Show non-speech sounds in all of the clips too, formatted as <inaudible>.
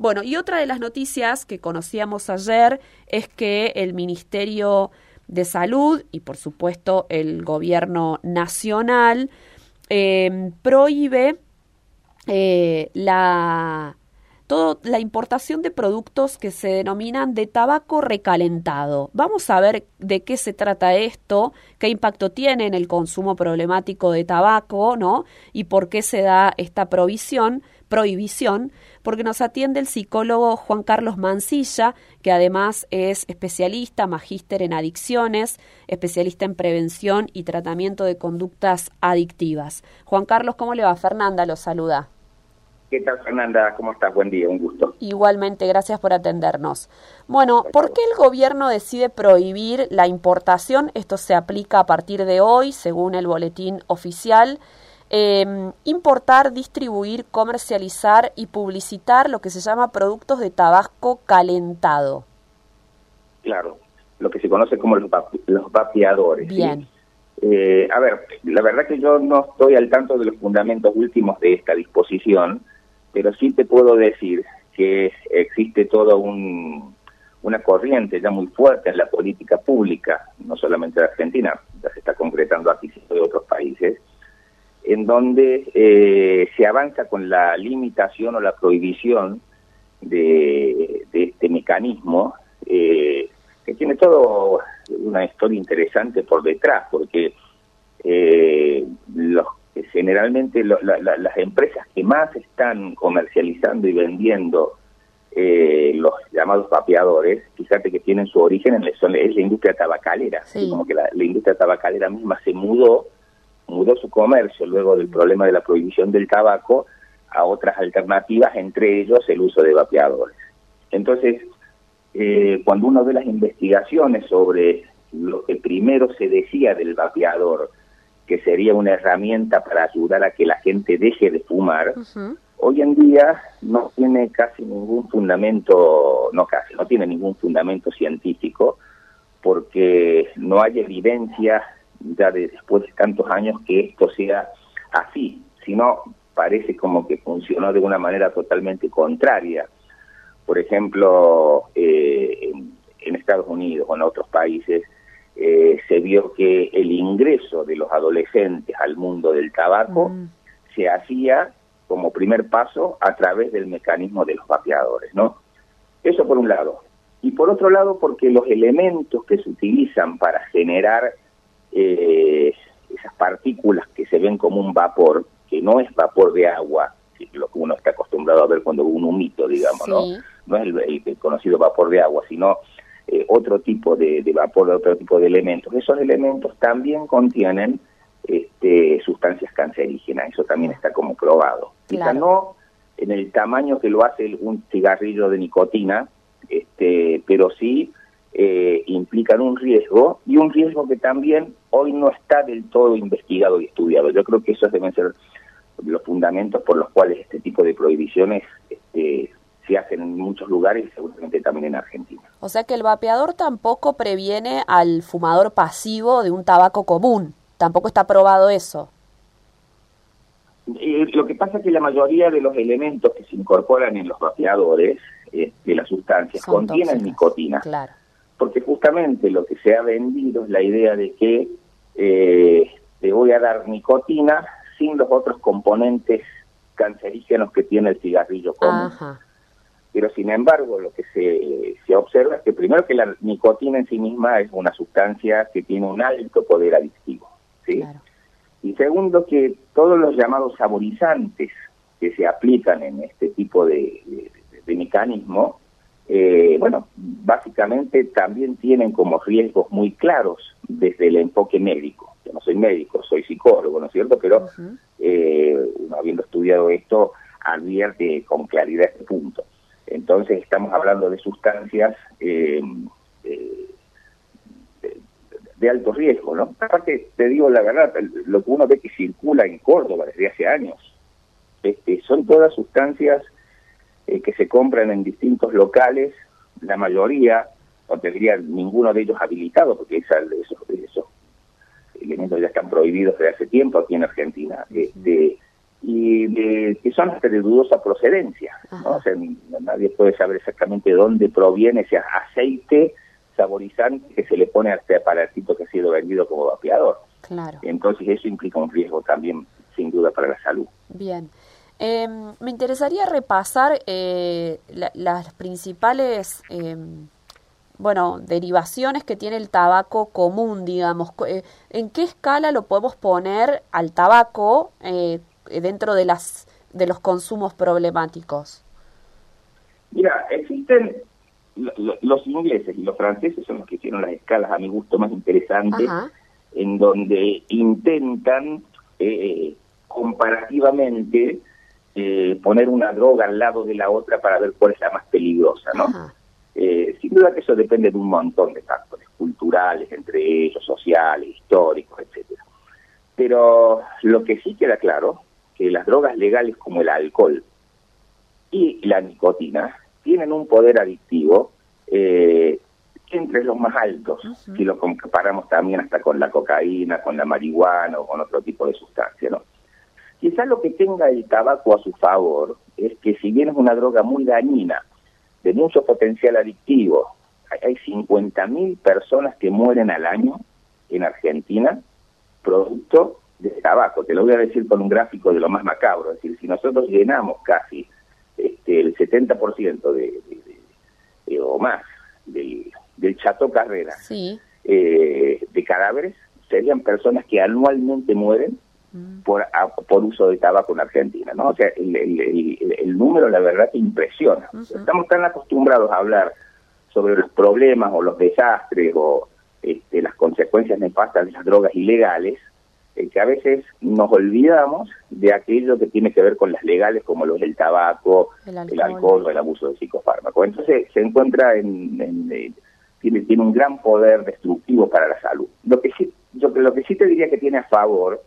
Bueno, y otra de las noticias que conocíamos ayer es que el Ministerio de Salud y por supuesto el gobierno nacional eh, prohíbe eh, la todo, la importación de productos que se denominan de tabaco recalentado. Vamos a ver de qué se trata esto, qué impacto tiene en el consumo problemático de tabaco, ¿no? Y por qué se da esta provisión, prohibición, porque nos atiende el psicólogo Juan Carlos Mancilla, que además es especialista, magíster en adicciones, especialista en prevención y tratamiento de conductas adictivas. Juan Carlos, ¿cómo le va? Fernanda lo saluda. ¿Qué tal, Fernanda? ¿Cómo estás? Buen día, un gusto. Igualmente, gracias por atendernos. Bueno, ¿por qué el gobierno decide prohibir la importación? Esto se aplica a partir de hoy, según el boletín oficial. Eh, importar, distribuir, comercializar y publicitar lo que se llama productos de tabaco calentado. Claro, lo que se conoce como los, los vapeadores. Bien. Eh, a ver, la verdad que yo no estoy al tanto de los fundamentos últimos de esta disposición, pero sí te puedo decir que existe toda un, una corriente ya muy fuerte en la política pública, no solamente de Argentina, ya se está concretando aquí, sino de otros países, en donde eh, se avanza con la limitación o la prohibición de, de este mecanismo, eh, que tiene todo una historia interesante por detrás, porque eh, los generalmente las empresas que más están comercializando y vendiendo eh, los llamados vapeadores, fíjate que tienen su origen en la, es la industria tabacalera, como que la, industria tabacalera misma se mudó, mudó su comercio luego del problema de la prohibición del tabaco a otras alternativas, entre ellos el uso de vapeadores. Entonces, eh, cuando uno ve las investigaciones sobre lo que primero se decía del vapeador, que sería una herramienta para ayudar a que la gente deje de fumar, hoy en día no tiene casi ningún fundamento, no casi, no tiene ningún fundamento científico, porque no hay evidencia ya de después de tantos años que esto sea así, sino parece como que funcionó de una manera totalmente contraria. Por ejemplo, eh, en Estados Unidos o en otros países, eh, se vio que el ingreso de los adolescentes al mundo del tabaco mm. se hacía como primer paso a través del mecanismo de los vapeadores, ¿no? Eso por un lado. Y por otro lado, porque los elementos que se utilizan para generar eh, esas partículas que se ven como un vapor, que no es vapor de agua, lo que uno está acostumbrado a ver cuando un humito, digamos, ¿no? No es el, conocido vapor de agua, sino eh, otro tipo de, vapor, otro tipo de elementos. Esos elementos también contienen este, sustancias cancerígenas, eso también está como probado. Quizá no en el tamaño que lo hace un cigarrillo de nicotina, este, pero sí eh, implican un riesgo y un riesgo que también hoy no está del todo investigado y estudiado. Yo creo que esos deben ser los fundamentos por los cuales este tipo de prohibiciones este, se hacen en muchos lugares y seguramente también en Argentina. O sea que el vapeador tampoco previene al fumador pasivo de un tabaco común, tampoco está probado eso. Eh, lo que pasa es que la mayoría de los elementos que se incorporan en los vapeadores eh, de las sustancias contienen nicotina. Claro. Porque justamente lo que se ha vendido es la idea de que eh, te voy a dar nicotina sin los otros componentes cancerígenos que tiene el cigarrillo común. Ajá. Pero sin embargo, lo que se, se observa es que primero que la nicotina en sí misma es una sustancia que tiene un alto poder adictivo, ¿sí? Y segundo que todos los llamados saborizantes que se aplican en este tipo de, de, mecanismo, eh, bueno, básicamente también tienen como riesgos muy claros desde el enfoque médico. Yo no soy médico, soy psicólogo, ¿no es cierto? Pero eh, habiendo estudiado esto, advierte con claridad este punto. Entonces estamos hablando de sustancias eh, de, alto riesgo, ¿no? Aparte, te digo la verdad, lo que uno ve que circula en Córdoba desde hace años, este, son todas sustancias eh, que se compran en distintos locales, la mayoría, no te diría ninguno de ellos habilitado, porque esos, esos elementos ya están prohibidos desde hace tiempo aquí en Argentina. Este, y que son hasta de dudosa procedencia. ¿no? O sea, nadie puede saber exactamente dónde proviene ese aceite saborizante que se le pone a este aparatito que ha sido vendido como vapeador. Claro. Entonces eso implica un riesgo también, sin duda, para la salud. Bien. Eh, me interesaría repasar eh, las principales, eh, bueno, derivaciones que tiene el tabaco común, digamos. Eh, ¿En qué escala lo podemos poner al tabaco eh, dentro de las de los consumos problemáticos? Mira, existen los ingleses y los franceses son los que hicieron las escalas a mi gusto más interesantes, en donde intentan eh, comparativamente eh, poner una droga al lado de la otra para ver cuál es la más peligrosa, ¿no? Eh, sin duda que eso depende de un montón de factores culturales, entre ellos, sociales, históricos, etcétera. Pero lo que sí queda claro, que las drogas legales como el alcohol y la nicotina tienen un poder adictivo eh, entre los más altos, si lo comparamos también hasta con la cocaína, con la marihuana o con otro tipo de sustancia, ¿no? Quizás lo que tenga el tabaco a su favor es que si bien es una droga muy dañina, de mucho potencial adictivo, hay 50.000 personas que mueren al año en Argentina producto de tabaco. Te lo voy a decir con un gráfico de lo más macabro. Es decir, si nosotros llenamos casi este, el 70% de, de, o más del, del Chato Carrera eh, de cadáveres, serían personas que anualmente mueren mm. por, por uso de tabaco en Argentina, ¿no? O sea, el, el, número la verdad que impresiona. Estamos tan acostumbrados a hablar sobre los problemas o los desastres o este, las consecuencias nefastas de las drogas ilegales, que a veces nos olvidamos de aquello que tiene que ver con las legales, como los del tabaco, el alcohol, o el abuso de psicofármacos. Entonces se encuentra en, eh, tiene, tiene un gran poder destructivo para la salud. Lo que sí, yo, lo que sí te diría que tiene a favor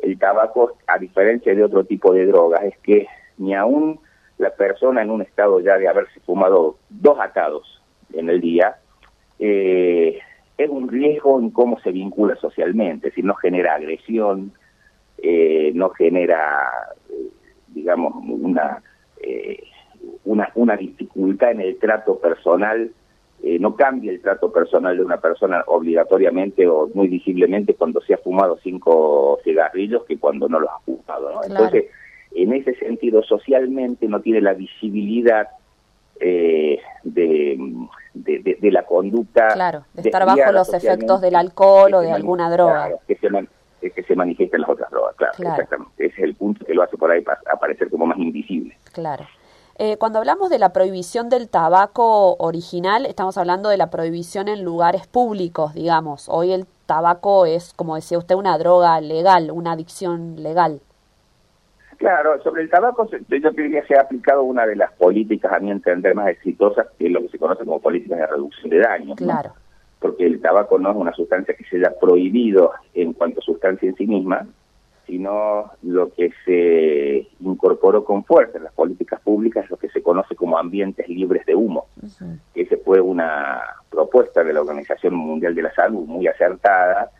el tabaco, a diferencia de otro tipo de drogas, es que ni aún la persona en un estado ya de haberse fumado dos atados en el día, eh, es un riesgo en cómo se vincula socialmente, si no genera agresión, eh, no genera, eh, digamos, una, eh, una, una dificultad en el trato personal, no cambia el trato personal de una persona obligatoriamente o muy visiblemente cuando se ha fumado cinco cigarrillos que cuando no los ha fumado. Entonces, en ese sentido, socialmente no tiene la visibilidad de, de, la conducta. Claro, de estar bajo los efectos del alcohol o de alguna droga. que, se que se manifiestan las otras drogas, claro, exactamente. Ese es el punto que lo hace por ahí aparecer como más invisible. Claro. Eh, cuando hablamos de la prohibición del tabaco original, estamos hablando de la prohibición en lugares públicos, digamos. Hoy el tabaco es, como decía usted, una droga legal, una adicción legal. Claro, sobre el tabaco yo diría que se ha aplicado una de las políticas, a mi entender, más exitosas, que es lo que se conoce como políticas de reducción de daños. Claro. Porque el tabaco no es una sustancia que se haya prohibido en cuanto a sustancia en sí misma, sino lo que se incorporó con fuerza en las políticas públicas lo que se conoce como ambientes libres de humo. Esa fue una propuesta de la Organización Mundial de la Salud muy acertada,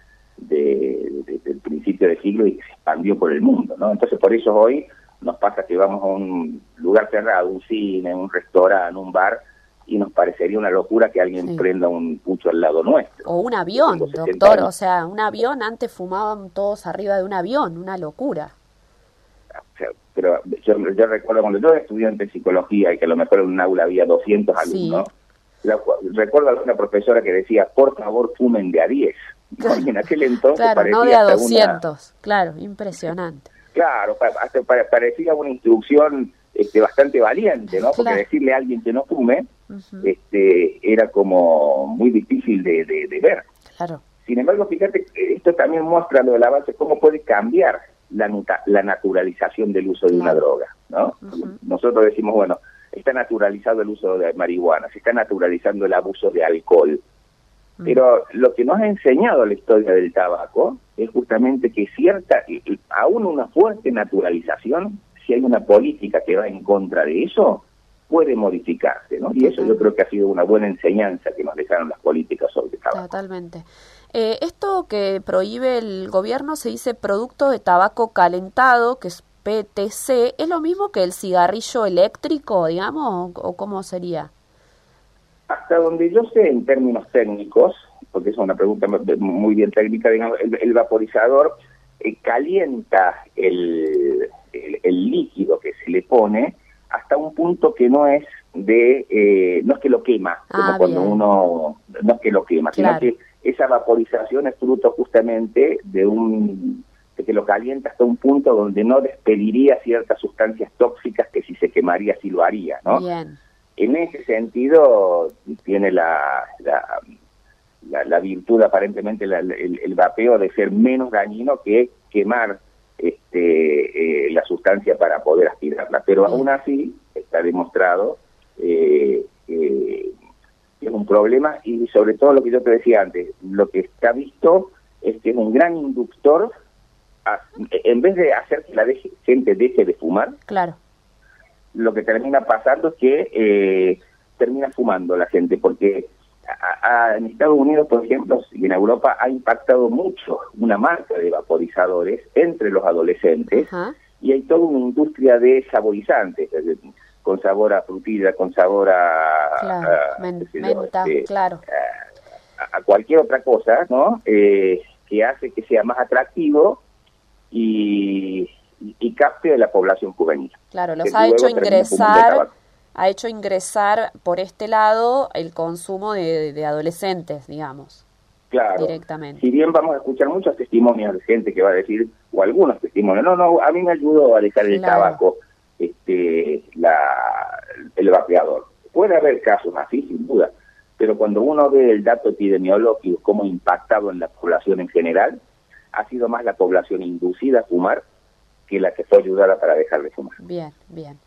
de, del principio del siglo y que se expandió por el mundo, ¿no? Entonces por eso hoy nos pasa que vamos a un lugar cerrado, un cine, un restaurante, un bar, y nos parecería una locura que alguien prenda un pucho al lado nuestro. O un avión, doctor, o sea, un avión, antes fumaban todos arriba de un avión, una locura. pero yo, recuerdo cuando yo era estudiante de psicología y que a lo mejor en un aula había 200 alumnos, recuerdo a una profesora que decía, por favor, fumen de a 10. <laughs> en aquel entonces claro, no de a 200, claro, impresionante. Claro, hasta parecía una instrucción este, bastante valiente, ¿no? Porque decirle a alguien que no fume este, era como muy difícil de, de, ver. Claro. Sin embargo, fíjate, esto también muestra lo de la base, cómo puede cambiar la, la naturalización del uso de una droga, ¿no? Nosotros decimos, bueno, está naturalizado el uso de marihuana, se está naturalizando el abuso de alcohol. Pero lo que nos ha enseñado la historia del tabaco es justamente que cierta, aún una fuerte naturalización, si hay una política que va en contra de eso, puede modificarse, ¿no? Y eso yo creo que ha sido una buena enseñanza que nos dejaron las políticas sobre el tabaco. Totalmente. Eh, esto que prohíbe el gobierno se dice producto de tabaco calentado, que es PTC, ¿es lo mismo que el cigarrillo eléctrico, digamos, o cómo sería? Hasta donde yo sé en términos técnicos, porque es una pregunta muy bien técnica, digamos, el, vaporizador eh, calienta el, el, líquido que se le pone hasta un punto que no es de, eh, no es que lo quema, como ah, cuando uno, no es que lo quema, sino que esa vaporización es fruto justamente de un de que lo calienta hasta un punto donde no despediría ciertas sustancias tóxicas que si se quemaría sí lo haría, ¿no? En ese sentido tiene la, la, la, virtud aparentemente el, vapeo de ser menos dañino que quemar este, eh, la sustancia para poder aspirarla, pero aún así está demostrado eh, que es un problema y sobre todo lo que yo te decía antes, lo que está visto es que es un gran inductor, en vez de hacer que la gente deje de fumar, claro. lo que termina pasando es que eh, termina fumando la gente, porque en Estados Unidos, por ejemplo, y en Europa ha impactado mucho una marca de vaporizadores entre los adolescentes y hay toda una industria de saborizantes, con sabor a frutilla, con sabor a... menta, este, claro. A, cualquier otra cosa, ¿no? Eh, que hace que sea más atractivo y, y, capte a la población juvenil. Claro, los ha hecho ingresar ha hecho ingresar por este lado el consumo de, adolescentes, digamos. Claro. Directamente. Si bien vamos a escuchar muchos testimonios de gente que va a decir, o algunos testimonios, no, no, a mí me ayudó a dejar el tabaco este, la, el vapeador. Puede haber casos así, sin duda, pero cuando uno ve el dato epidemiológico, cómo ha impactado en la población en general, ha sido más la población inducida a fumar que la que fue ayudada para dejar de fumar. Bien, bien.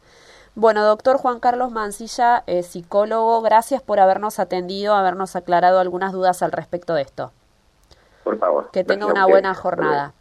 Bueno, doctor Juan Carlos Mancilla, eh, psicólogo, gracias por habernos atendido, habernos aclarado algunas dudas al respecto de esto. Por favor. Que tenga una buena jornada.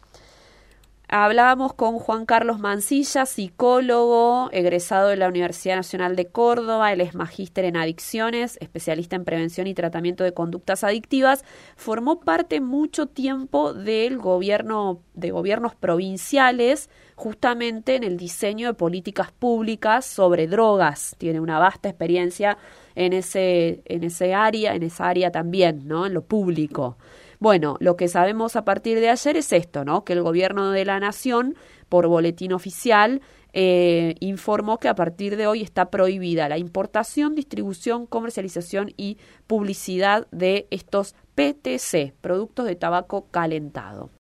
Hablábamos con Juan Carlos Mancilla, psicólogo, egresado de la Universidad Nacional de Córdoba, él es magíster en adicciones, especialista en prevención y tratamiento de conductas adictivas, formó parte mucho tiempo del gobierno de gobiernos provinciales, justamente en el diseño de políticas públicas sobre drogas. Tiene una vasta experiencia en ese en ese área, en esa área también, ¿no? En lo público. Bueno, lo que sabemos a partir de ayer es esto, ¿no? Que el gobierno de la nación, por boletín oficial, eh, informó que a partir de hoy está prohibida la importación, distribución, comercialización y publicidad de estos PTC, productos de tabaco calentado.